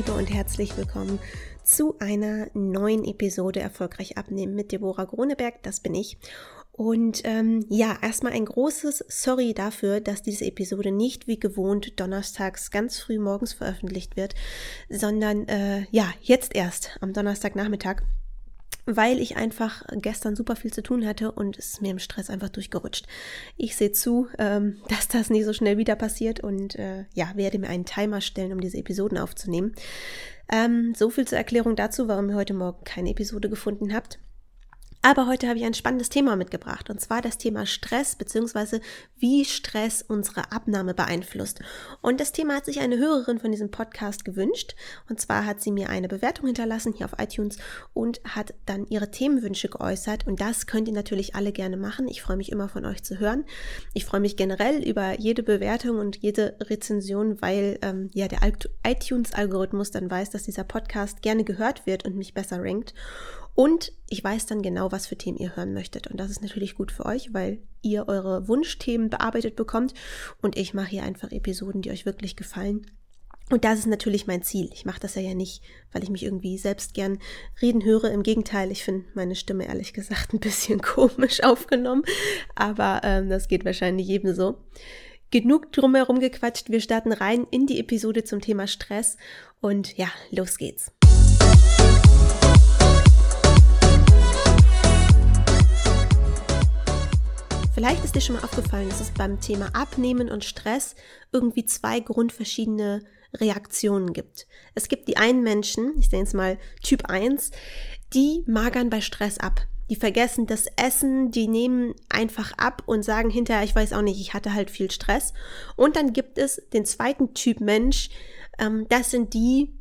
Liebe und herzlich willkommen zu einer neuen Episode Erfolgreich abnehmen mit Deborah Groneberg. Das bin ich. Und ähm, ja, erstmal ein großes Sorry dafür, dass diese Episode nicht wie gewohnt donnerstags ganz früh morgens veröffentlicht wird, sondern äh, ja, jetzt erst am Donnerstagnachmittag weil ich einfach gestern super viel zu tun hatte und es ist mir im Stress einfach durchgerutscht. Ich sehe zu, ähm, dass das nicht so schnell wieder passiert und äh, ja, werde mir einen Timer stellen, um diese Episoden aufzunehmen. Ähm, so viel zur Erklärung dazu, warum ihr heute Morgen keine Episode gefunden habt. Aber heute habe ich ein spannendes Thema mitgebracht und zwar das Thema Stress bzw. wie Stress unsere Abnahme beeinflusst. Und das Thema hat sich eine Hörerin von diesem Podcast gewünscht und zwar hat sie mir eine Bewertung hinterlassen hier auf iTunes und hat dann ihre Themenwünsche geäußert und das könnt ihr natürlich alle gerne machen. Ich freue mich immer von euch zu hören. Ich freue mich generell über jede Bewertung und jede Rezension, weil ähm, ja der iTunes-Algorithmus dann weiß, dass dieser Podcast gerne gehört wird und mich besser rankt. Und ich weiß dann genau, was für Themen ihr hören möchtet. Und das ist natürlich gut für euch, weil ihr eure Wunschthemen bearbeitet bekommt. Und ich mache hier einfach Episoden, die euch wirklich gefallen. Und das ist natürlich mein Ziel. Ich mache das ja, ja nicht, weil ich mich irgendwie selbst gern reden höre. Im Gegenteil, ich finde meine Stimme ehrlich gesagt ein bisschen komisch aufgenommen. Aber ähm, das geht wahrscheinlich jedem so. Genug drumherum gequatscht. Wir starten rein in die Episode zum Thema Stress. Und ja, los geht's. Vielleicht ist dir schon mal aufgefallen, dass es beim Thema Abnehmen und Stress irgendwie zwei grundverschiedene Reaktionen gibt. Es gibt die einen Menschen, ich nenne es mal Typ 1, die magern bei Stress ab. Die vergessen das Essen, die nehmen einfach ab und sagen hinterher, ich weiß auch nicht, ich hatte halt viel Stress. Und dann gibt es den zweiten Typ Mensch, ähm, das sind die,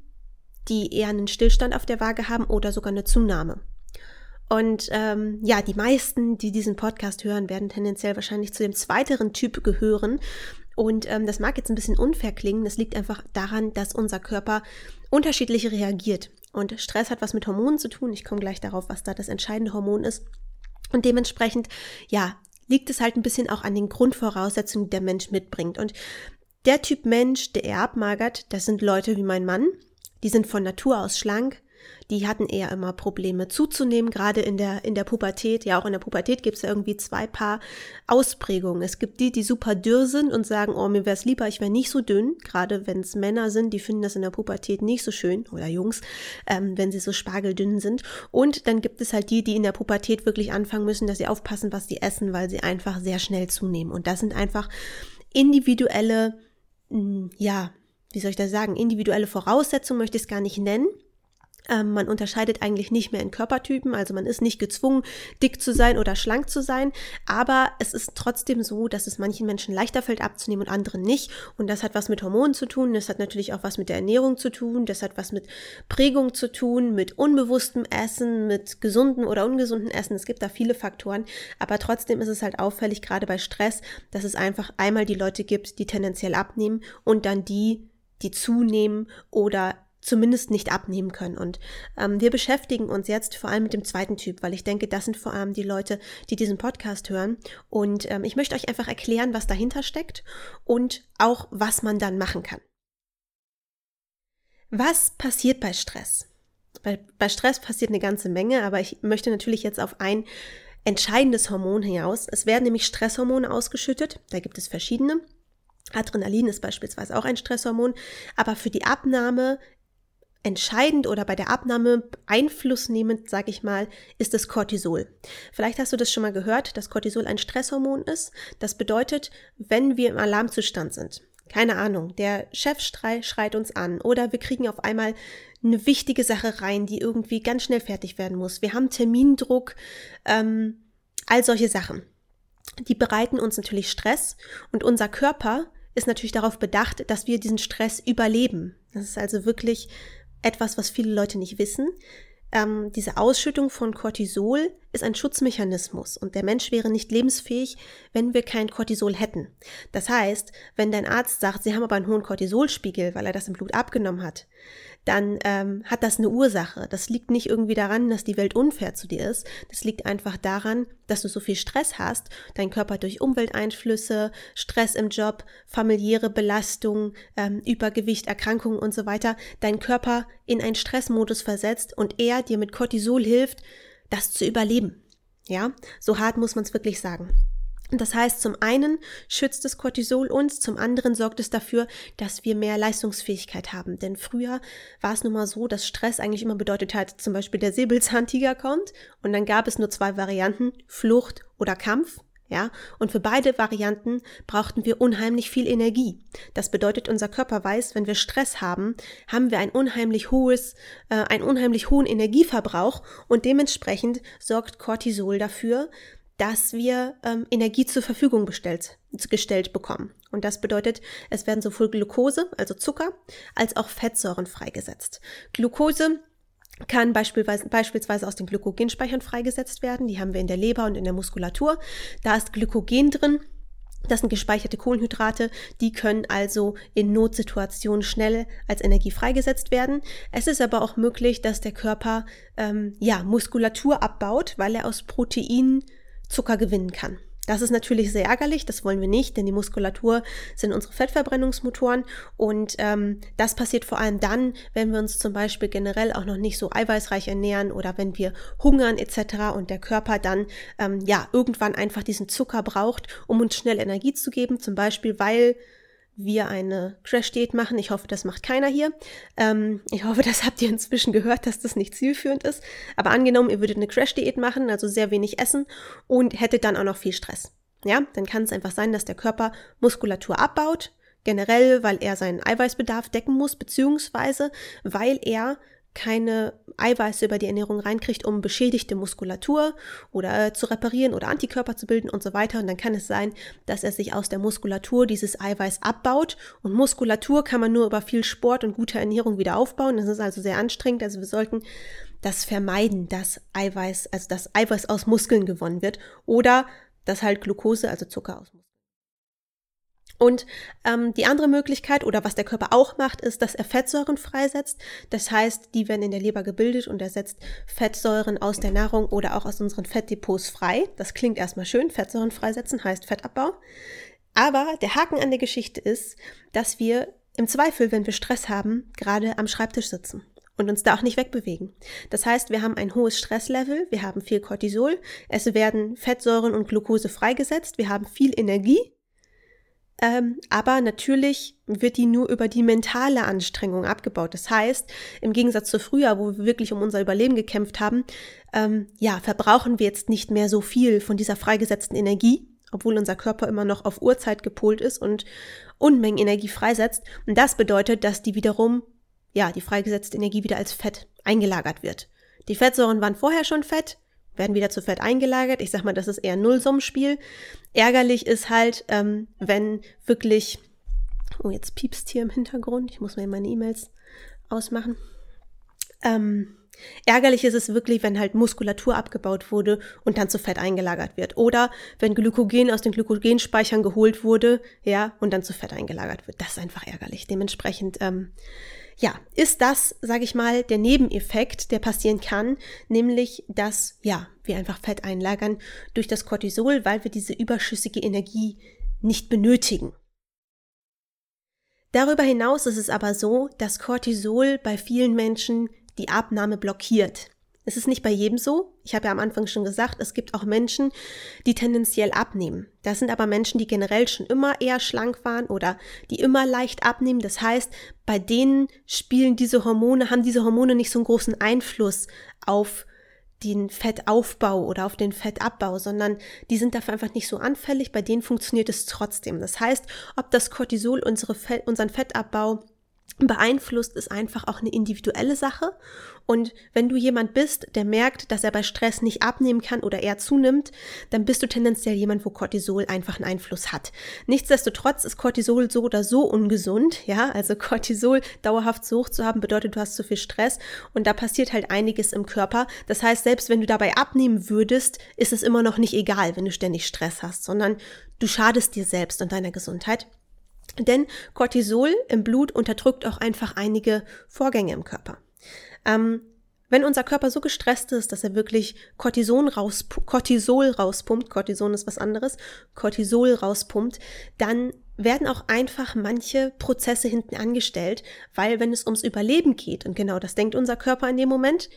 die eher einen Stillstand auf der Waage haben oder sogar eine Zunahme. Und ähm, ja, die meisten, die diesen Podcast hören, werden tendenziell wahrscheinlich zu dem zweiteren Typ gehören. Und ähm, das mag jetzt ein bisschen unfair klingen. Das liegt einfach daran, dass unser Körper unterschiedlich reagiert. Und Stress hat was mit Hormonen zu tun. Ich komme gleich darauf, was da das entscheidende Hormon ist. Und dementsprechend, ja, liegt es halt ein bisschen auch an den Grundvoraussetzungen, die der Mensch mitbringt. Und der Typ Mensch, der eher abmagert, das sind Leute wie mein Mann. Die sind von Natur aus schlank, die hatten eher immer Probleme zuzunehmen, gerade in der, in der Pubertät. Ja, auch in der Pubertät gibt es ja irgendwie zwei Paar Ausprägungen. Es gibt die, die super dürr sind und sagen, oh, mir wäre es lieber, ich wäre nicht so dünn. Gerade wenn es Männer sind, die finden das in der Pubertät nicht so schön, oder Jungs, ähm, wenn sie so spargeldünn sind. Und dann gibt es halt die, die in der Pubertät wirklich anfangen müssen, dass sie aufpassen, was sie essen, weil sie einfach sehr schnell zunehmen. Und das sind einfach individuelle, hm, ja, wie soll ich das sagen, individuelle Voraussetzungen möchte ich es gar nicht nennen. Ähm, man unterscheidet eigentlich nicht mehr in Körpertypen, also man ist nicht gezwungen, dick zu sein oder schlank zu sein, aber es ist trotzdem so, dass es manchen Menschen leichter fällt abzunehmen und anderen nicht. Und das hat was mit Hormonen zu tun, das hat natürlich auch was mit der Ernährung zu tun, das hat was mit Prägung zu tun, mit unbewusstem Essen, mit gesunden oder ungesunden Essen. Es gibt da viele Faktoren, aber trotzdem ist es halt auffällig, gerade bei Stress, dass es einfach einmal die Leute gibt, die tendenziell abnehmen und dann die, die zunehmen oder zumindest nicht abnehmen können. Und ähm, wir beschäftigen uns jetzt vor allem mit dem zweiten Typ, weil ich denke, das sind vor allem die Leute, die diesen Podcast hören. Und ähm, ich möchte euch einfach erklären, was dahinter steckt und auch, was man dann machen kann. Was passiert bei Stress? Bei, bei Stress passiert eine ganze Menge, aber ich möchte natürlich jetzt auf ein entscheidendes Hormon hinaus. Es werden nämlich Stresshormone ausgeschüttet. Da gibt es verschiedene. Adrenalin ist beispielsweise auch ein Stresshormon, aber für die Abnahme entscheidend oder bei der Abnahme einflussnehmend, sag ich mal, ist das Cortisol. Vielleicht hast du das schon mal gehört, dass Cortisol ein Stresshormon ist. Das bedeutet, wenn wir im Alarmzustand sind, keine Ahnung, der Chef schreit uns an oder wir kriegen auf einmal eine wichtige Sache rein, die irgendwie ganz schnell fertig werden muss. Wir haben Termindruck, ähm, all solche Sachen. Die bereiten uns natürlich Stress und unser Körper ist natürlich darauf bedacht, dass wir diesen Stress überleben. Das ist also wirklich etwas, was viele Leute nicht wissen. Ähm, diese Ausschüttung von Cortisol ist ein Schutzmechanismus und der Mensch wäre nicht lebensfähig, wenn wir kein Cortisol hätten. Das heißt, wenn dein Arzt sagt, Sie haben aber einen hohen Cortisolspiegel, weil er das im Blut abgenommen hat, dann ähm, hat das eine Ursache. Das liegt nicht irgendwie daran, dass die Welt unfair zu dir ist. Das liegt einfach daran, dass du so viel Stress hast, dein Körper durch Umwelteinflüsse, Stress im Job, familiäre Belastung, ähm, Übergewicht, Erkrankungen und so weiter, dein Körper in einen Stressmodus versetzt und er dir mit Cortisol hilft, das zu überleben. Ja, so hart muss man es wirklich sagen. Das heißt, zum einen schützt das Cortisol uns, zum anderen sorgt es dafür, dass wir mehr Leistungsfähigkeit haben. Denn früher war es nun mal so, dass Stress eigentlich immer bedeutet hat, zum Beispiel der Säbelzahntiger kommt und dann gab es nur zwei Varianten, Flucht oder Kampf. Ja, und für beide Varianten brauchten wir unheimlich viel Energie. Das bedeutet, unser Körper weiß, wenn wir Stress haben, haben wir ein unheimlich hohes, äh, einen unheimlich hohen Energieverbrauch und dementsprechend sorgt Cortisol dafür, dass wir ähm, Energie zur Verfügung bestellt, gestellt bekommen. Und das bedeutet, es werden sowohl Glucose, also Zucker, als auch Fettsäuren freigesetzt. Glucose kann beispielsweise, beispielsweise aus den Glykogenspeichern freigesetzt werden. Die haben wir in der Leber und in der Muskulatur. Da ist Glykogen drin. Das sind gespeicherte Kohlenhydrate, die können also in Notsituationen schnell als Energie freigesetzt werden. Es ist aber auch möglich, dass der Körper ähm, ja Muskulatur abbaut, weil er aus Proteinen Zucker gewinnen kann. Das ist natürlich sehr ärgerlich, das wollen wir nicht, denn die Muskulatur sind unsere Fettverbrennungsmotoren und ähm, das passiert vor allem dann, wenn wir uns zum Beispiel generell auch noch nicht so eiweißreich ernähren oder wenn wir hungern etc. und der Körper dann ähm, ja irgendwann einfach diesen Zucker braucht, um uns schnell Energie zu geben, zum Beispiel weil wir eine Crash-Diät machen. Ich hoffe, das macht keiner hier. Ähm, ich hoffe, das habt ihr inzwischen gehört, dass das nicht zielführend ist. Aber angenommen, ihr würdet eine Crash-Diät machen, also sehr wenig essen und hättet dann auch noch viel Stress. Ja, dann kann es einfach sein, dass der Körper Muskulatur abbaut, generell, weil er seinen Eiweißbedarf decken muss, beziehungsweise weil er keine Eiweiße über die Ernährung reinkriegt, um beschädigte Muskulatur oder äh, zu reparieren oder Antikörper zu bilden und so weiter. Und dann kann es sein, dass er sich aus der Muskulatur dieses Eiweiß abbaut. Und Muskulatur kann man nur über viel Sport und gute Ernährung wieder aufbauen. Das ist also sehr anstrengend. Also wir sollten das vermeiden, dass Eiweiß, also dass Eiweiß aus Muskeln gewonnen wird oder dass halt Glucose, also Zucker aus Muskeln. Und ähm, die andere Möglichkeit oder was der Körper auch macht, ist, dass er Fettsäuren freisetzt. Das heißt, die werden in der Leber gebildet und er setzt Fettsäuren aus der Nahrung oder auch aus unseren Fettdepots frei. Das klingt erstmal schön. Fettsäuren freisetzen heißt Fettabbau. Aber der Haken an der Geschichte ist, dass wir im Zweifel, wenn wir Stress haben, gerade am Schreibtisch sitzen und uns da auch nicht wegbewegen. Das heißt, wir haben ein hohes Stresslevel, wir haben viel Cortisol, es werden Fettsäuren und Glucose freigesetzt, wir haben viel Energie ähm, aber natürlich wird die nur über die mentale Anstrengung abgebaut. Das heißt, im Gegensatz zu früher, wo wir wirklich um unser Überleben gekämpft haben, ähm, ja, verbrauchen wir jetzt nicht mehr so viel von dieser freigesetzten Energie, obwohl unser Körper immer noch auf Uhrzeit gepolt ist und Unmengen Energie freisetzt. Und das bedeutet, dass die wiederum, ja, die freigesetzte Energie wieder als Fett eingelagert wird. Die Fettsäuren waren vorher schon Fett, werden wieder zu Fett eingelagert. Ich sag mal, das ist eher ein Nullsummenspiel. Ärgerlich ist halt, ähm, wenn wirklich, oh, jetzt piepst hier im Hintergrund. Ich muss mir meine E-Mails ausmachen. Ähm, Ärgerlich ist es wirklich, wenn halt Muskulatur abgebaut wurde und dann zu Fett eingelagert wird. Oder wenn Glykogen aus den Glykogenspeichern geholt wurde, ja, und dann zu Fett eingelagert wird. Das ist einfach ärgerlich. Dementsprechend, ähm, ja, ist das, sage ich mal, der Nebeneffekt, der passieren kann, nämlich, dass, ja, wir einfach Fett einlagern durch das Cortisol, weil wir diese überschüssige Energie nicht benötigen. Darüber hinaus ist es aber so, dass Cortisol bei vielen Menschen die Abnahme blockiert. Es ist nicht bei jedem so. Ich habe ja am Anfang schon gesagt, es gibt auch Menschen, die tendenziell abnehmen. Das sind aber Menschen, die generell schon immer eher schlank waren oder die immer leicht abnehmen. Das heißt, bei denen spielen diese Hormone, haben diese Hormone nicht so einen großen Einfluss auf den Fettaufbau oder auf den Fettabbau, sondern die sind dafür einfach nicht so anfällig. Bei denen funktioniert es trotzdem. Das heißt, ob das Cortisol unsere Fett, unseren Fettabbau beeinflusst, ist einfach auch eine individuelle Sache. Und wenn du jemand bist, der merkt, dass er bei Stress nicht abnehmen kann oder eher zunimmt, dann bist du tendenziell jemand, wo Cortisol einfach einen Einfluss hat. Nichtsdestotrotz ist Cortisol so oder so ungesund, ja. Also Cortisol dauerhaft so hoch zu haben, bedeutet, du hast zu viel Stress und da passiert halt einiges im Körper. Das heißt, selbst wenn du dabei abnehmen würdest, ist es immer noch nicht egal, wenn du ständig Stress hast, sondern du schadest dir selbst und deiner Gesundheit. Denn Cortisol im Blut unterdrückt auch einfach einige Vorgänge im Körper. Ähm, wenn unser Körper so gestresst ist, dass er wirklich Cortison raus, Cortisol rauspumpt, Cortison ist was anderes, Cortisol rauspumpt, dann werden auch einfach manche Prozesse hinten angestellt, weil wenn es ums Überleben geht, und genau das denkt unser Körper in dem Moment,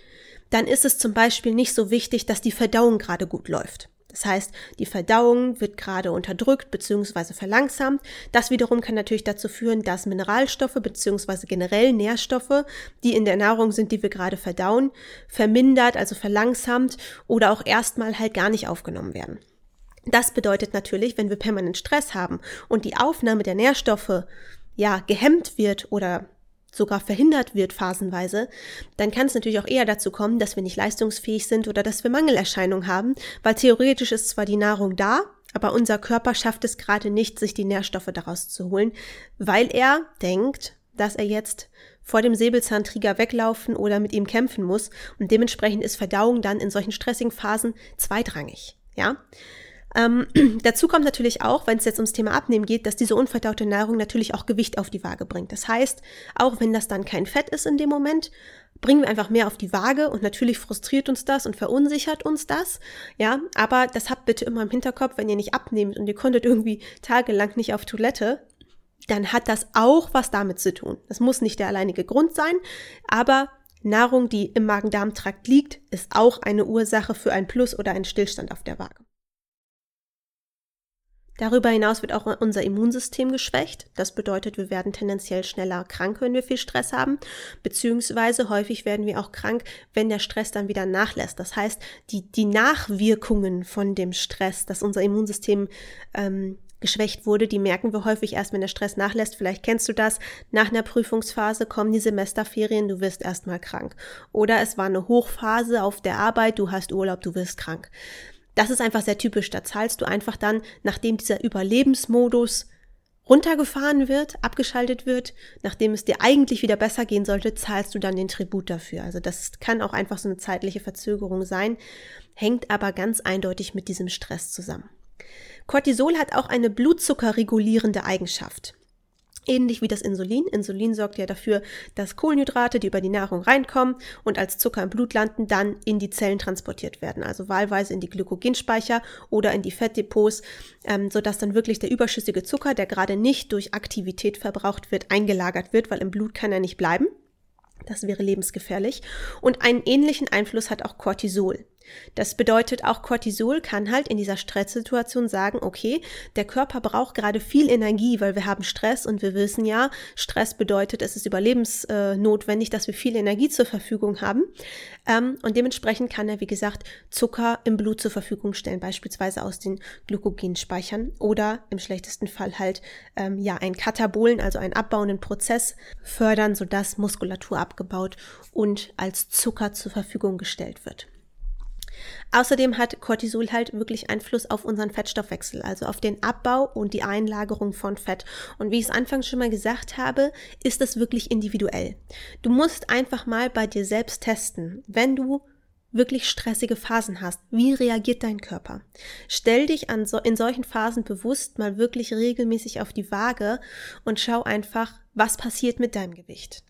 dann ist es zum Beispiel nicht so wichtig, dass die Verdauung gerade gut läuft. Das heißt, die Verdauung wird gerade unterdrückt bzw. verlangsamt. Das wiederum kann natürlich dazu führen, dass Mineralstoffe bzw. generell Nährstoffe, die in der Nahrung sind, die wir gerade verdauen, vermindert, also verlangsamt oder auch erstmal halt gar nicht aufgenommen werden. Das bedeutet natürlich, wenn wir permanent Stress haben und die Aufnahme der Nährstoffe ja gehemmt wird oder sogar verhindert wird phasenweise, dann kann es natürlich auch eher dazu kommen, dass wir nicht leistungsfähig sind oder dass wir Mangelerscheinungen haben, weil theoretisch ist zwar die Nahrung da, aber unser Körper schafft es gerade nicht, sich die Nährstoffe daraus zu holen, weil er denkt, dass er jetzt vor dem Säbelzahntiger weglaufen oder mit ihm kämpfen muss und dementsprechend ist Verdauung dann in solchen stressigen Phasen zweitrangig, ja? Ähm, dazu kommt natürlich auch, wenn es jetzt ums Thema Abnehmen geht, dass diese unverdaute Nahrung natürlich auch Gewicht auf die Waage bringt. Das heißt, auch wenn das dann kein Fett ist in dem Moment, bringen wir einfach mehr auf die Waage und natürlich frustriert uns das und verunsichert uns das. Ja, aber das habt bitte immer im Hinterkopf, wenn ihr nicht abnehmt und ihr konntet irgendwie tagelang nicht auf Toilette, dann hat das auch was damit zu tun. Das muss nicht der alleinige Grund sein, aber Nahrung, die im Magen-Darm-Trakt liegt, ist auch eine Ursache für ein Plus oder einen Stillstand auf der Waage. Darüber hinaus wird auch unser Immunsystem geschwächt. Das bedeutet, wir werden tendenziell schneller krank, wenn wir viel Stress haben, beziehungsweise häufig werden wir auch krank, wenn der Stress dann wieder nachlässt. Das heißt, die, die Nachwirkungen von dem Stress, dass unser Immunsystem ähm, geschwächt wurde, die merken wir häufig erst, wenn der Stress nachlässt. Vielleicht kennst du das. Nach einer Prüfungsphase kommen die Semesterferien, du wirst erstmal krank. Oder es war eine Hochphase auf der Arbeit, du hast Urlaub, du wirst krank. Das ist einfach sehr typisch. Da zahlst du einfach dann, nachdem dieser Überlebensmodus runtergefahren wird, abgeschaltet wird, nachdem es dir eigentlich wieder besser gehen sollte, zahlst du dann den Tribut dafür. Also das kann auch einfach so eine zeitliche Verzögerung sein, hängt aber ganz eindeutig mit diesem Stress zusammen. Cortisol hat auch eine blutzuckerregulierende Eigenschaft. Ähnlich wie das Insulin. Insulin sorgt ja dafür, dass Kohlenhydrate, die über die Nahrung reinkommen und als Zucker im Blut landen, dann in die Zellen transportiert werden. Also wahlweise in die Glykogenspeicher oder in die Fettdepots, ähm, sodass dann wirklich der überschüssige Zucker, der gerade nicht durch Aktivität verbraucht wird, eingelagert wird, weil im Blut kann er nicht bleiben. Das wäre lebensgefährlich. Und einen ähnlichen Einfluss hat auch Cortisol. Das bedeutet, auch Cortisol kann halt in dieser Stresssituation sagen, okay, der Körper braucht gerade viel Energie, weil wir haben Stress und wir wissen ja, Stress bedeutet, es ist überlebensnotwendig, dass wir viel Energie zur Verfügung haben. Ähm, und dementsprechend kann er, wie gesagt, Zucker im Blut zur Verfügung stellen, beispielsweise aus den Glykogenspeichern oder im schlechtesten Fall halt ähm, ja einen Katabolen, also einen abbauenden Prozess fördern, sodass Muskulatur abgebaut und als Zucker zur Verfügung gestellt wird. Außerdem hat Cortisol halt wirklich Einfluss auf unseren Fettstoffwechsel, also auf den Abbau und die Einlagerung von Fett. Und wie ich es anfangs schon mal gesagt habe, ist das wirklich individuell. Du musst einfach mal bei dir selbst testen, wenn du wirklich stressige Phasen hast, wie reagiert dein Körper? Stell dich so, in solchen Phasen bewusst mal wirklich regelmäßig auf die Waage und schau einfach, was passiert mit deinem Gewicht.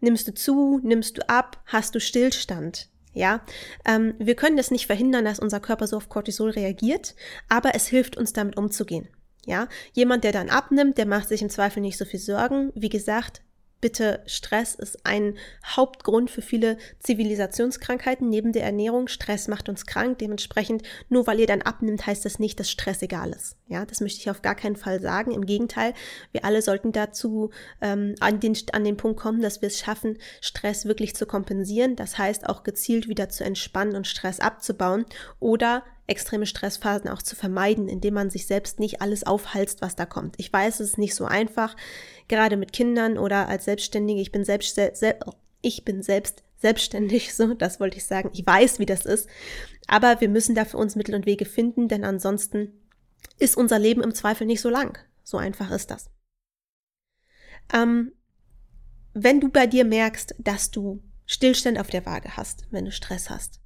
Nimmst du zu, nimmst du ab, hast du Stillstand? Ja, ähm, wir können das nicht verhindern, dass unser Körper so auf Cortisol reagiert, aber es hilft uns damit umzugehen. Ja, jemand, der dann abnimmt, der macht sich im Zweifel nicht so viel Sorgen. Wie gesagt, Bitte, Stress ist ein Hauptgrund für viele Zivilisationskrankheiten neben der Ernährung. Stress macht uns krank. Dementsprechend, nur weil ihr dann abnimmt, heißt das nicht, dass Stress egal ist. Ja, das möchte ich auf gar keinen Fall sagen. Im Gegenteil, wir alle sollten dazu ähm, an, den, an den Punkt kommen, dass wir es schaffen, Stress wirklich zu kompensieren. Das heißt auch gezielt wieder zu entspannen und Stress abzubauen oder extreme Stressphasen auch zu vermeiden, indem man sich selbst nicht alles aufhalst, was da kommt. Ich weiß, es ist nicht so einfach, gerade mit Kindern oder als Selbstständige. Ich bin selbst, sel ich bin selbst selbstständig, so, das wollte ich sagen. Ich weiß, wie das ist. Aber wir müssen da für uns Mittel und Wege finden, denn ansonsten ist unser Leben im Zweifel nicht so lang. So einfach ist das. Ähm, wenn du bei dir merkst, dass du Stillstand auf der Waage hast, wenn du Stress hast,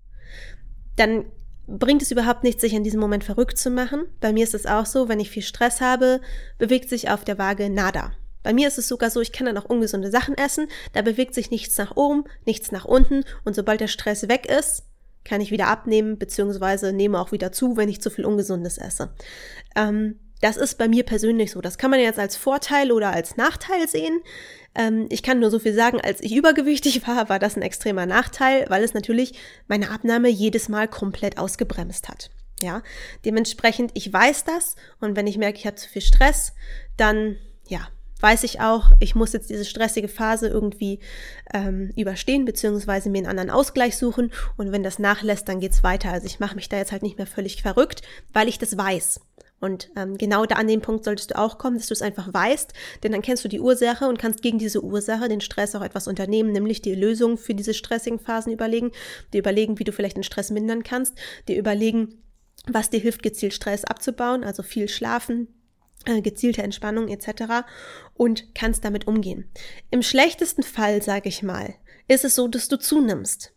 dann bringt es überhaupt nichts, sich in diesem Moment verrückt zu machen. Bei mir ist es auch so, wenn ich viel Stress habe, bewegt sich auf der Waage nada. Bei mir ist es sogar so, ich kann dann auch ungesunde Sachen essen, da bewegt sich nichts nach oben, nichts nach unten und sobald der Stress weg ist, kann ich wieder abnehmen, beziehungsweise nehme auch wieder zu, wenn ich zu viel Ungesundes esse. Ähm, das ist bei mir persönlich so. Das kann man jetzt als Vorteil oder als Nachteil sehen. Ähm, ich kann nur so viel sagen, als ich übergewichtig war, war das ein extremer Nachteil, weil es natürlich meine Abnahme jedes Mal komplett ausgebremst hat. Ja, dementsprechend, ich weiß das und wenn ich merke, ich habe zu viel Stress, dann ja, weiß ich auch, ich muss jetzt diese stressige Phase irgendwie ähm, überstehen, beziehungsweise mir einen anderen Ausgleich suchen. Und wenn das nachlässt, dann geht's weiter. Also ich mache mich da jetzt halt nicht mehr völlig verrückt, weil ich das weiß. Und ähm, genau da an den Punkt solltest du auch kommen, dass du es einfach weißt, denn dann kennst du die Ursache und kannst gegen diese Ursache, den Stress auch etwas unternehmen, nämlich die Lösung für diese stressigen Phasen überlegen, dir überlegen, wie du vielleicht den Stress mindern kannst, dir überlegen, was dir hilft, gezielt Stress abzubauen, also viel schlafen, äh, gezielte Entspannung etc. und kannst damit umgehen. Im schlechtesten Fall, sage ich mal, ist es so, dass du zunimmst.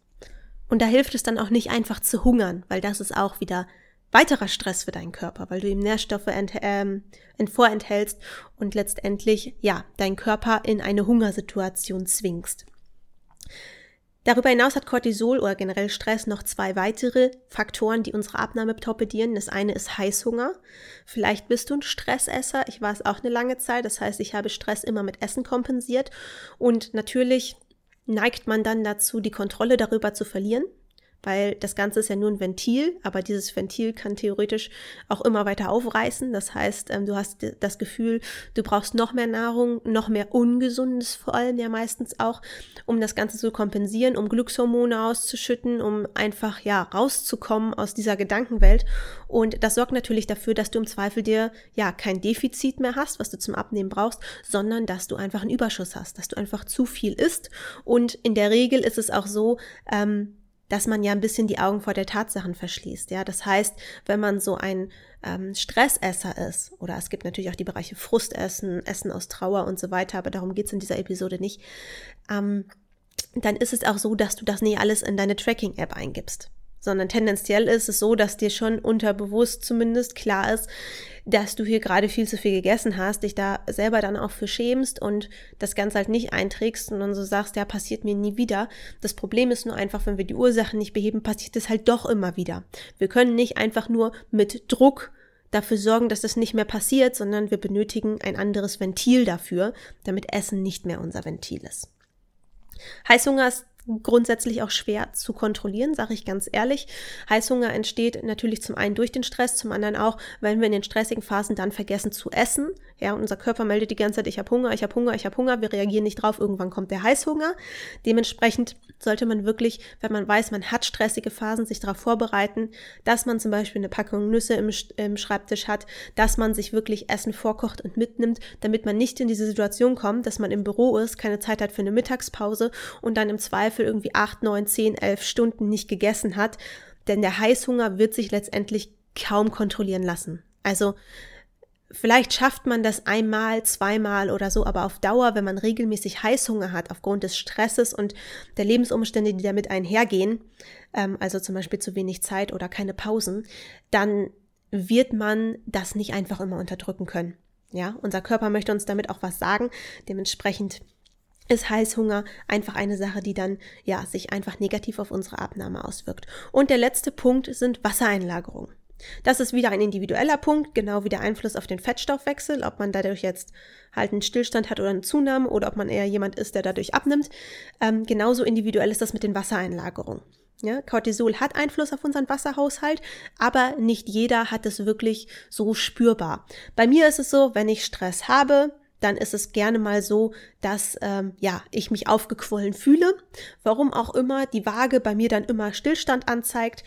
Und da hilft es dann auch nicht einfach zu hungern, weil das ist auch wieder weiterer Stress für deinen Körper, weil du ihm Nährstoffe ent, ähm, vorenthältst und letztendlich, ja, deinen Körper in eine Hungersituation zwingst. Darüber hinaus hat Cortisol oder generell Stress noch zwei weitere Faktoren, die unsere Abnahme torpedieren. Das eine ist Heißhunger. Vielleicht bist du ein Stressesser. Ich war es auch eine lange Zeit. Das heißt, ich habe Stress immer mit Essen kompensiert. Und natürlich neigt man dann dazu, die Kontrolle darüber zu verlieren weil das Ganze ist ja nur ein Ventil, aber dieses Ventil kann theoretisch auch immer weiter aufreißen. Das heißt, ähm, du hast das Gefühl, du brauchst noch mehr Nahrung, noch mehr Ungesundes vor allem ja meistens auch, um das Ganze zu kompensieren, um Glückshormone auszuschütten, um einfach ja rauszukommen aus dieser Gedankenwelt. Und das sorgt natürlich dafür, dass du im Zweifel dir ja kein Defizit mehr hast, was du zum Abnehmen brauchst, sondern dass du einfach einen Überschuss hast, dass du einfach zu viel isst. Und in der Regel ist es auch so, ähm, dass man ja ein bisschen die Augen vor der Tatsachen verschließt. Ja, das heißt, wenn man so ein ähm, Stressesser ist, oder es gibt natürlich auch die Bereiche Frustessen, Essen aus Trauer und so weiter, aber darum geht's in dieser Episode nicht, ähm, dann ist es auch so, dass du das nicht alles in deine Tracking-App eingibst sondern tendenziell ist es so, dass dir schon unterbewusst zumindest klar ist, dass du hier gerade viel zu viel gegessen hast, dich da selber dann auch für schämst und das Ganze halt nicht einträgst und dann so sagst, ja, passiert mir nie wieder. Das Problem ist nur einfach, wenn wir die Ursachen nicht beheben, passiert es halt doch immer wieder. Wir können nicht einfach nur mit Druck dafür sorgen, dass das nicht mehr passiert, sondern wir benötigen ein anderes Ventil dafür, damit Essen nicht mehr unser Ventil ist. Heißhunger ist grundsätzlich auch schwer zu kontrollieren, sage ich ganz ehrlich. Heißhunger entsteht natürlich zum einen durch den Stress, zum anderen auch, wenn wir in den stressigen Phasen dann vergessen zu essen. Ja, unser Körper meldet die ganze Zeit, ich habe Hunger, ich habe Hunger, ich habe Hunger. Wir reagieren nicht drauf, irgendwann kommt der Heißhunger. Dementsprechend sollte man wirklich, wenn man weiß, man hat stressige Phasen, sich darauf vorbereiten, dass man zum Beispiel eine Packung Nüsse im, im Schreibtisch hat, dass man sich wirklich Essen vorkocht und mitnimmt, damit man nicht in diese Situation kommt, dass man im Büro ist, keine Zeit hat für eine Mittagspause und dann im Zweifel irgendwie acht, neun, zehn, elf Stunden nicht gegessen hat. Denn der Heißhunger wird sich letztendlich kaum kontrollieren lassen. Also Vielleicht schafft man das einmal, zweimal oder so, aber auf Dauer, wenn man regelmäßig Heißhunger hat aufgrund des Stresses und der Lebensumstände, die damit einhergehen, ähm, also zum Beispiel zu wenig Zeit oder keine Pausen, dann wird man das nicht einfach immer unterdrücken können. Ja, unser Körper möchte uns damit auch was sagen. Dementsprechend ist Heißhunger einfach eine Sache, die dann ja sich einfach negativ auf unsere Abnahme auswirkt. Und der letzte Punkt sind Wassereinlagerungen. Das ist wieder ein individueller Punkt, genau wie der Einfluss auf den Fettstoffwechsel, ob man dadurch jetzt halt einen Stillstand hat oder eine Zunahme oder ob man eher jemand ist, der dadurch abnimmt. Ähm, genauso individuell ist das mit den Wassereinlagerungen. Ja, Cortisol hat Einfluss auf unseren Wasserhaushalt, aber nicht jeder hat es wirklich so spürbar. Bei mir ist es so, wenn ich Stress habe, dann ist es gerne mal so, dass ähm, ja ich mich aufgequollen fühle. Warum auch immer die Waage bei mir dann immer Stillstand anzeigt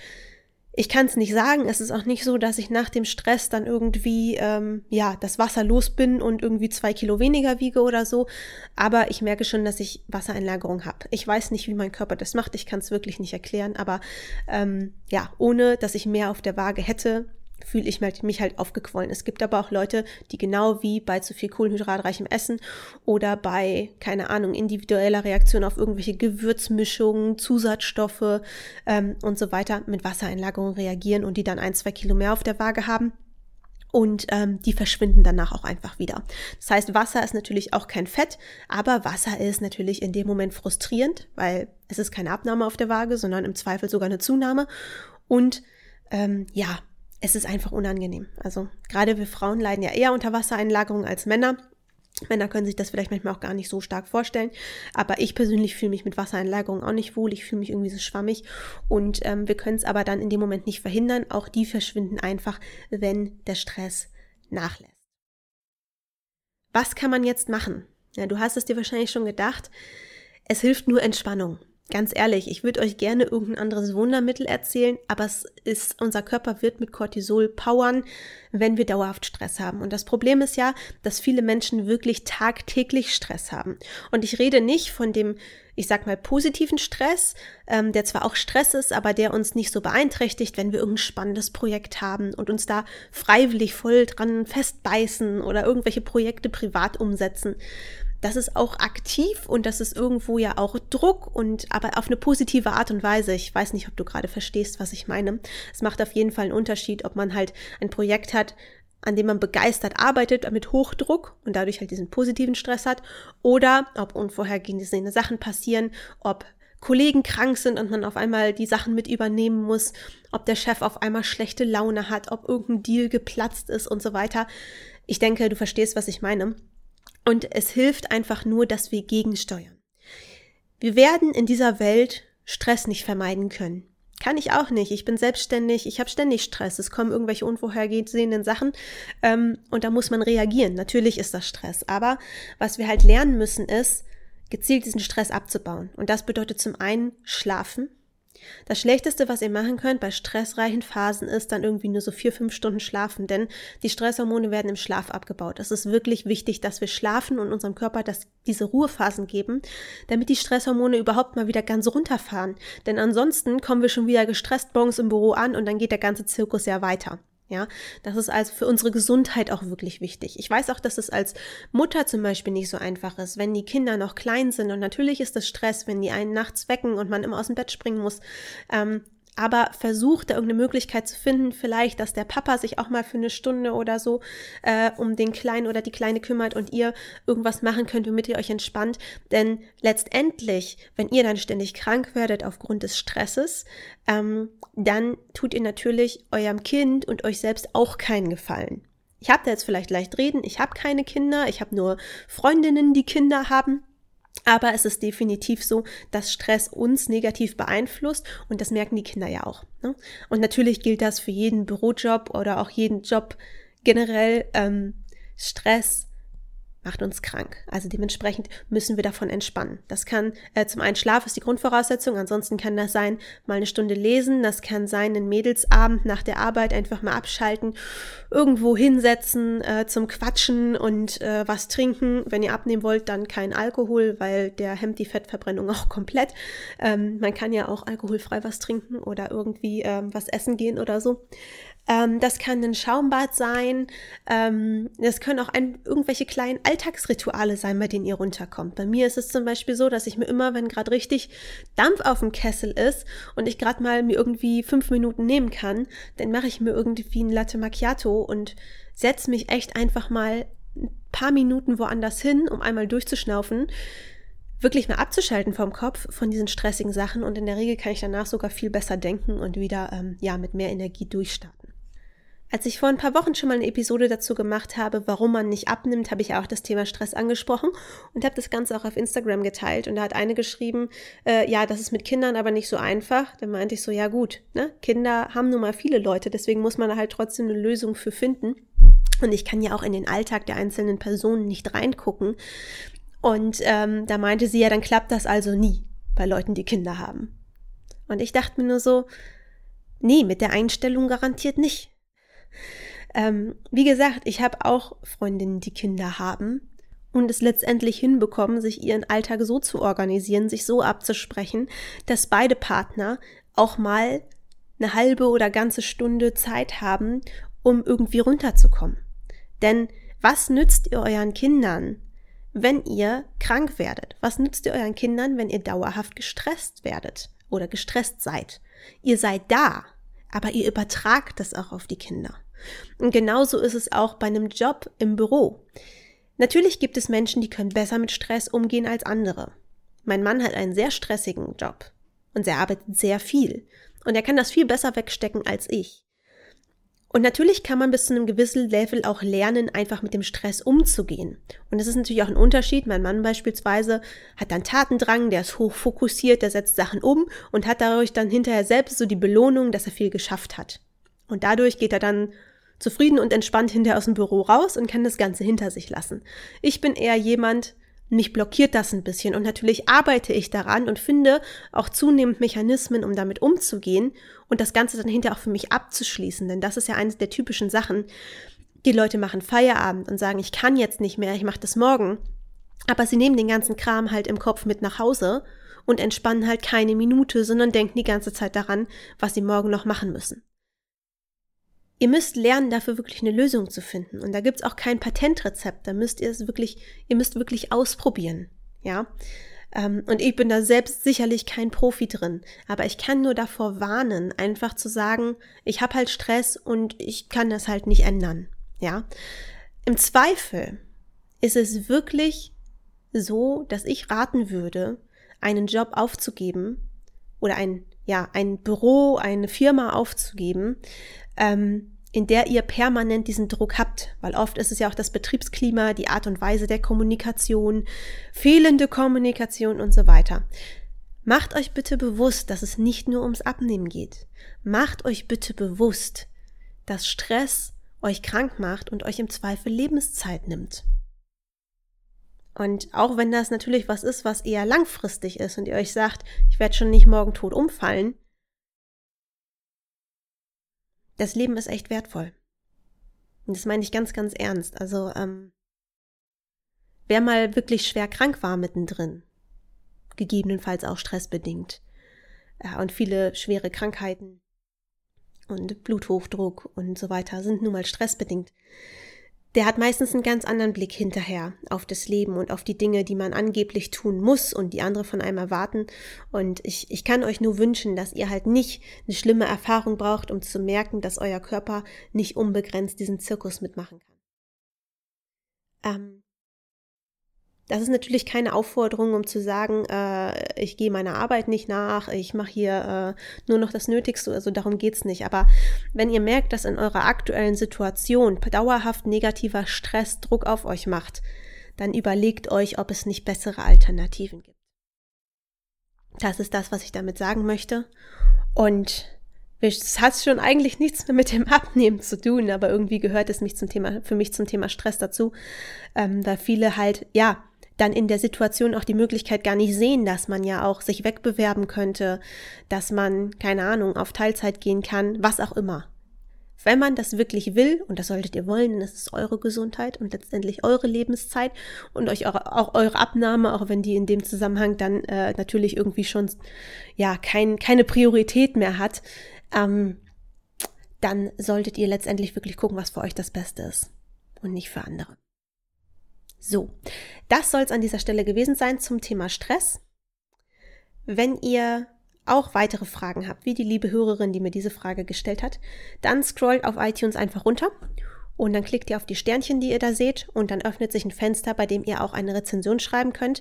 ich kann es nicht sagen. Es ist auch nicht so, dass ich nach dem Stress dann irgendwie ähm, ja das Wasser los bin und irgendwie zwei Kilo weniger wiege oder so. Aber ich merke schon, dass ich Wassereinlagerung habe. Ich weiß nicht, wie mein Körper das macht. Ich kann es wirklich nicht erklären. Aber ähm, ja, ohne dass ich mehr auf der Waage hätte, fühle ich mich halt aufgequollen. Es gibt aber auch Leute, die genau wie bei zu viel kohlenhydratreichem Essen oder bei, keine Ahnung, individueller Reaktion auf irgendwelche Gewürzmischungen, Zusatzstoffe ähm, und so weiter mit Wassereinlagerung reagieren und die dann ein, zwei Kilo mehr auf der Waage haben. Und ähm, die verschwinden danach auch einfach wieder. Das heißt, Wasser ist natürlich auch kein Fett, aber Wasser ist natürlich in dem Moment frustrierend, weil es ist keine Abnahme auf der Waage, sondern im Zweifel sogar eine Zunahme. Und ähm, ja, es ist einfach unangenehm. Also gerade wir Frauen leiden ja eher unter Wassereinlagerung als Männer. Männer können sich das vielleicht manchmal auch gar nicht so stark vorstellen, aber ich persönlich fühle mich mit Wassereinlagerung auch nicht wohl. Ich fühle mich irgendwie so schwammig und ähm, wir können es aber dann in dem Moment nicht verhindern. Auch die verschwinden einfach, wenn der Stress nachlässt. Was kann man jetzt machen? Ja, du hast es dir wahrscheinlich schon gedacht. Es hilft nur Entspannung. Ganz ehrlich, ich würde euch gerne irgendein anderes Wundermittel erzählen, aber es ist, unser Körper wird mit Cortisol powern, wenn wir dauerhaft Stress haben. Und das Problem ist ja, dass viele Menschen wirklich tagtäglich Stress haben. Und ich rede nicht von dem, ich sag mal, positiven Stress, ähm, der zwar auch Stress ist, aber der uns nicht so beeinträchtigt, wenn wir irgendein spannendes Projekt haben und uns da freiwillig voll dran festbeißen oder irgendwelche Projekte privat umsetzen das ist auch aktiv und das ist irgendwo ja auch Druck und aber auf eine positive Art und Weise. Ich weiß nicht, ob du gerade verstehst, was ich meine. Es macht auf jeden Fall einen Unterschied, ob man halt ein Projekt hat, an dem man begeistert arbeitet, mit Hochdruck und dadurch halt diesen positiven Stress hat, oder ob unvorhergesehene Sachen passieren, ob Kollegen krank sind und man auf einmal die Sachen mit übernehmen muss, ob der Chef auf einmal schlechte Laune hat, ob irgendein Deal geplatzt ist und so weiter. Ich denke, du verstehst, was ich meine. Und es hilft einfach nur, dass wir gegensteuern. Wir werden in dieser Welt Stress nicht vermeiden können. Kann ich auch nicht. Ich bin selbstständig, ich habe ständig Stress. Es kommen irgendwelche unvorhergesehenen Sachen ähm, und da muss man reagieren. Natürlich ist das Stress. Aber was wir halt lernen müssen, ist, gezielt diesen Stress abzubauen. Und das bedeutet zum einen Schlafen, das Schlechteste, was ihr machen könnt bei stressreichen Phasen, ist dann irgendwie nur so vier, fünf Stunden schlafen, denn die Stresshormone werden im Schlaf abgebaut. Es ist wirklich wichtig, dass wir schlafen und unserem Körper das, diese Ruhephasen geben, damit die Stresshormone überhaupt mal wieder ganz runterfahren. Denn ansonsten kommen wir schon wieder gestresst morgens im Büro an und dann geht der ganze Zirkus ja weiter. Ja, das ist also für unsere Gesundheit auch wirklich wichtig. Ich weiß auch, dass es als Mutter zum Beispiel nicht so einfach ist, wenn die Kinder noch klein sind. Und natürlich ist das Stress, wenn die einen nachts wecken und man immer aus dem Bett springen muss. Ähm, aber versucht da irgendeine Möglichkeit zu finden, vielleicht, dass der Papa sich auch mal für eine Stunde oder so äh, um den Kleinen oder die Kleine kümmert und ihr irgendwas machen könnt, womit ihr euch entspannt. Denn letztendlich, wenn ihr dann ständig krank werdet aufgrund des Stresses, ähm, dann tut ihr natürlich eurem Kind und euch selbst auch keinen Gefallen. Ich habe da jetzt vielleicht leicht reden, ich habe keine Kinder, ich habe nur Freundinnen, die Kinder haben. Aber es ist definitiv so, dass Stress uns negativ beeinflusst und das merken die Kinder ja auch. Ne? Und natürlich gilt das für jeden Bürojob oder auch jeden Job generell. Ähm, Stress macht uns krank. Also dementsprechend müssen wir davon entspannen. Das kann äh, zum einen Schlaf ist die Grundvoraussetzung, ansonsten kann das sein, mal eine Stunde lesen, das kann sein, einen Mädelsabend nach der Arbeit einfach mal abschalten, irgendwo hinsetzen äh, zum Quatschen und äh, was trinken. Wenn ihr abnehmen wollt, dann kein Alkohol, weil der hemmt die Fettverbrennung auch komplett. Ähm, man kann ja auch alkoholfrei was trinken oder irgendwie ähm, was essen gehen oder so. Ähm, das kann ein Schaumbad sein. Ähm, das können auch ein, irgendwelche kleinen Alltagsrituale sein, bei denen ihr runterkommt. Bei mir ist es zum Beispiel so, dass ich mir immer, wenn gerade richtig Dampf auf dem Kessel ist und ich gerade mal mir irgendwie fünf Minuten nehmen kann, dann mache ich mir irgendwie ein Latte Macchiato und setze mich echt einfach mal ein paar Minuten woanders hin, um einmal durchzuschnaufen wirklich mal abzuschalten vom Kopf von diesen stressigen Sachen und in der Regel kann ich danach sogar viel besser denken und wieder ähm, ja mit mehr Energie durchstarten. Als ich vor ein paar Wochen schon mal eine Episode dazu gemacht habe, warum man nicht abnimmt, habe ich auch das Thema Stress angesprochen und habe das Ganze auch auf Instagram geteilt. Und da hat eine geschrieben, äh, ja, das ist mit Kindern aber nicht so einfach. Da meinte ich so, ja gut, ne? Kinder haben nun mal viele Leute, deswegen muss man halt trotzdem eine Lösung für finden. Und ich kann ja auch in den Alltag der einzelnen Personen nicht reingucken. Und ähm, da meinte sie, ja, dann klappt das also nie bei Leuten, die Kinder haben. Und ich dachte mir nur so, Nee, mit der Einstellung garantiert nicht. Ähm, wie gesagt, ich habe auch Freundinnen, die Kinder haben und es letztendlich hinbekommen, sich ihren Alltag so zu organisieren, sich so abzusprechen, dass beide Partner auch mal eine halbe oder ganze Stunde Zeit haben, um irgendwie runterzukommen. Denn was nützt ihr euren Kindern, wenn ihr krank werdet? Was nützt ihr euren Kindern, wenn ihr dauerhaft gestresst werdet oder gestresst seid? Ihr seid da, aber ihr übertragt das auch auf die Kinder. Und genauso ist es auch bei einem Job im Büro. Natürlich gibt es Menschen, die können besser mit Stress umgehen als andere. Mein Mann hat einen sehr stressigen Job und er arbeitet sehr viel und er kann das viel besser wegstecken als ich. Und natürlich kann man bis zu einem gewissen Level auch lernen, einfach mit dem Stress umzugehen. Und das ist natürlich auch ein Unterschied. Mein Mann beispielsweise hat dann Tatendrang, der ist hoch fokussiert, der setzt Sachen um und hat dadurch dann hinterher selbst so die Belohnung, dass er viel geschafft hat. Und dadurch geht er dann zufrieden und entspannt hinterher aus dem Büro raus und kann das Ganze hinter sich lassen. Ich bin eher jemand, mich blockiert das ein bisschen und natürlich arbeite ich daran und finde auch zunehmend Mechanismen, um damit umzugehen und das Ganze dann hinterher auch für mich abzuschließen, denn das ist ja eines der typischen Sachen. Die Leute machen Feierabend und sagen, ich kann jetzt nicht mehr, ich mache das morgen. Aber sie nehmen den ganzen Kram halt im Kopf mit nach Hause und entspannen halt keine Minute, sondern denken die ganze Zeit daran, was sie morgen noch machen müssen. Ihr müsst lernen, dafür wirklich eine Lösung zu finden. Und da gibt's auch kein Patentrezept. Da müsst ihr es wirklich, ihr müsst wirklich ausprobieren. Ja. Ähm, und ich bin da selbst sicherlich kein Profi drin. Aber ich kann nur davor warnen, einfach zu sagen, ich habe halt Stress und ich kann das halt nicht ändern. Ja. Im Zweifel ist es wirklich so, dass ich raten würde, einen Job aufzugeben oder ein, ja, ein Büro, eine Firma aufzugeben, ähm, in der ihr permanent diesen Druck habt, weil oft ist es ja auch das Betriebsklima, die Art und Weise der Kommunikation, fehlende Kommunikation und so weiter. Macht euch bitte bewusst, dass es nicht nur ums Abnehmen geht. Macht euch bitte bewusst, dass Stress euch krank macht und euch im Zweifel Lebenszeit nimmt. Und auch wenn das natürlich was ist, was eher langfristig ist und ihr euch sagt, ich werde schon nicht morgen tot umfallen, das Leben ist echt wertvoll. Und das meine ich ganz, ganz ernst. Also, ähm, wer mal wirklich schwer krank war mittendrin, gegebenenfalls auch stressbedingt, ja, und viele schwere Krankheiten und Bluthochdruck und so weiter sind nun mal stressbedingt der hat meistens einen ganz anderen Blick hinterher auf das Leben und auf die Dinge, die man angeblich tun muss und die andere von einem erwarten. Und ich, ich kann euch nur wünschen, dass ihr halt nicht eine schlimme Erfahrung braucht, um zu merken, dass euer Körper nicht unbegrenzt diesen Zirkus mitmachen kann. Ähm, das ist natürlich keine Aufforderung, um zu sagen, äh, ich gehe meiner Arbeit nicht nach, ich mache hier äh, nur noch das Nötigste, also darum geht's nicht. Aber wenn ihr merkt, dass in eurer aktuellen Situation dauerhaft negativer Stress Druck auf euch macht, dann überlegt euch, ob es nicht bessere Alternativen gibt. Das ist das, was ich damit sagen möchte. Und es hat schon eigentlich nichts mehr mit dem Abnehmen zu tun, aber irgendwie gehört es mich zum Thema, für mich zum Thema Stress dazu, ähm, da viele halt, ja, dann in der Situation auch die Möglichkeit gar nicht sehen, dass man ja auch sich wegbewerben könnte, dass man, keine Ahnung, auf Teilzeit gehen kann, was auch immer. Wenn man das wirklich will, und das solltet ihr wollen, ist es eure Gesundheit und letztendlich eure Lebenszeit und euch eure, auch eure Abnahme, auch wenn die in dem Zusammenhang dann äh, natürlich irgendwie schon ja kein, keine Priorität mehr hat, ähm, dann solltet ihr letztendlich wirklich gucken, was für euch das Beste ist und nicht für andere. So, das soll es an dieser Stelle gewesen sein zum Thema Stress. Wenn ihr auch weitere Fragen habt, wie die liebe Hörerin, die mir diese Frage gestellt hat, dann scrollt auf iTunes einfach runter und dann klickt ihr auf die Sternchen, die ihr da seht und dann öffnet sich ein Fenster, bei dem ihr auch eine Rezension schreiben könnt.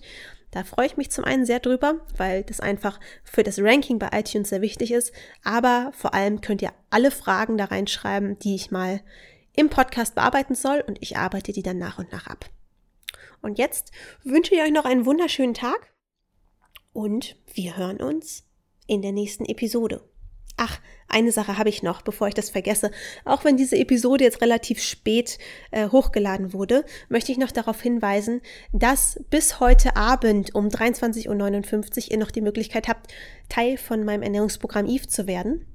Da freue ich mich zum einen sehr drüber, weil das einfach für das Ranking bei iTunes sehr wichtig ist, aber vor allem könnt ihr alle Fragen da reinschreiben, die ich mal im Podcast bearbeiten soll und ich arbeite die dann nach und nach ab. Und jetzt wünsche ich euch noch einen wunderschönen Tag und wir hören uns in der nächsten Episode. Ach, eine Sache habe ich noch, bevor ich das vergesse. Auch wenn diese Episode jetzt relativ spät äh, hochgeladen wurde, möchte ich noch darauf hinweisen, dass bis heute Abend um 23.59 Uhr ihr noch die Möglichkeit habt, Teil von meinem Ernährungsprogramm Eve zu werden.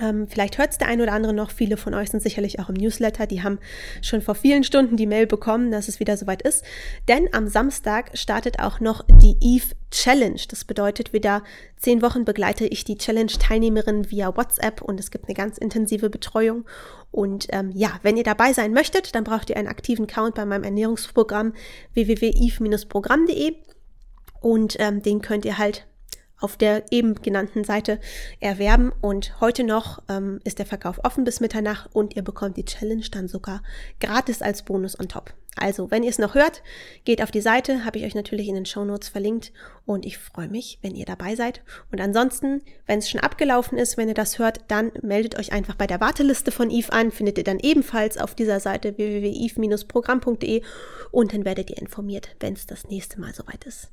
Ähm, vielleicht hört es der ein oder andere noch. Viele von euch sind sicherlich auch im Newsletter. Die haben schon vor vielen Stunden die Mail bekommen, dass es wieder soweit ist. Denn am Samstag startet auch noch die Eve Challenge. Das bedeutet, wieder zehn Wochen begleite ich die Challenge-Teilnehmerin via WhatsApp und es gibt eine ganz intensive Betreuung. Und ähm, ja, wenn ihr dabei sein möchtet, dann braucht ihr einen aktiven Account bei meinem Ernährungsprogramm www.eve-programm.de und ähm, den könnt ihr halt auf der eben genannten Seite erwerben. Und heute noch ähm, ist der Verkauf offen bis Mitternacht und ihr bekommt die Challenge dann sogar gratis als Bonus on top. Also, wenn ihr es noch hört, geht auf die Seite, habe ich euch natürlich in den Show Notes verlinkt und ich freue mich, wenn ihr dabei seid. Und ansonsten, wenn es schon abgelaufen ist, wenn ihr das hört, dann meldet euch einfach bei der Warteliste von Eve an, findet ihr dann ebenfalls auf dieser Seite www.eve-programm.de und dann werdet ihr informiert, wenn es das nächste Mal soweit ist.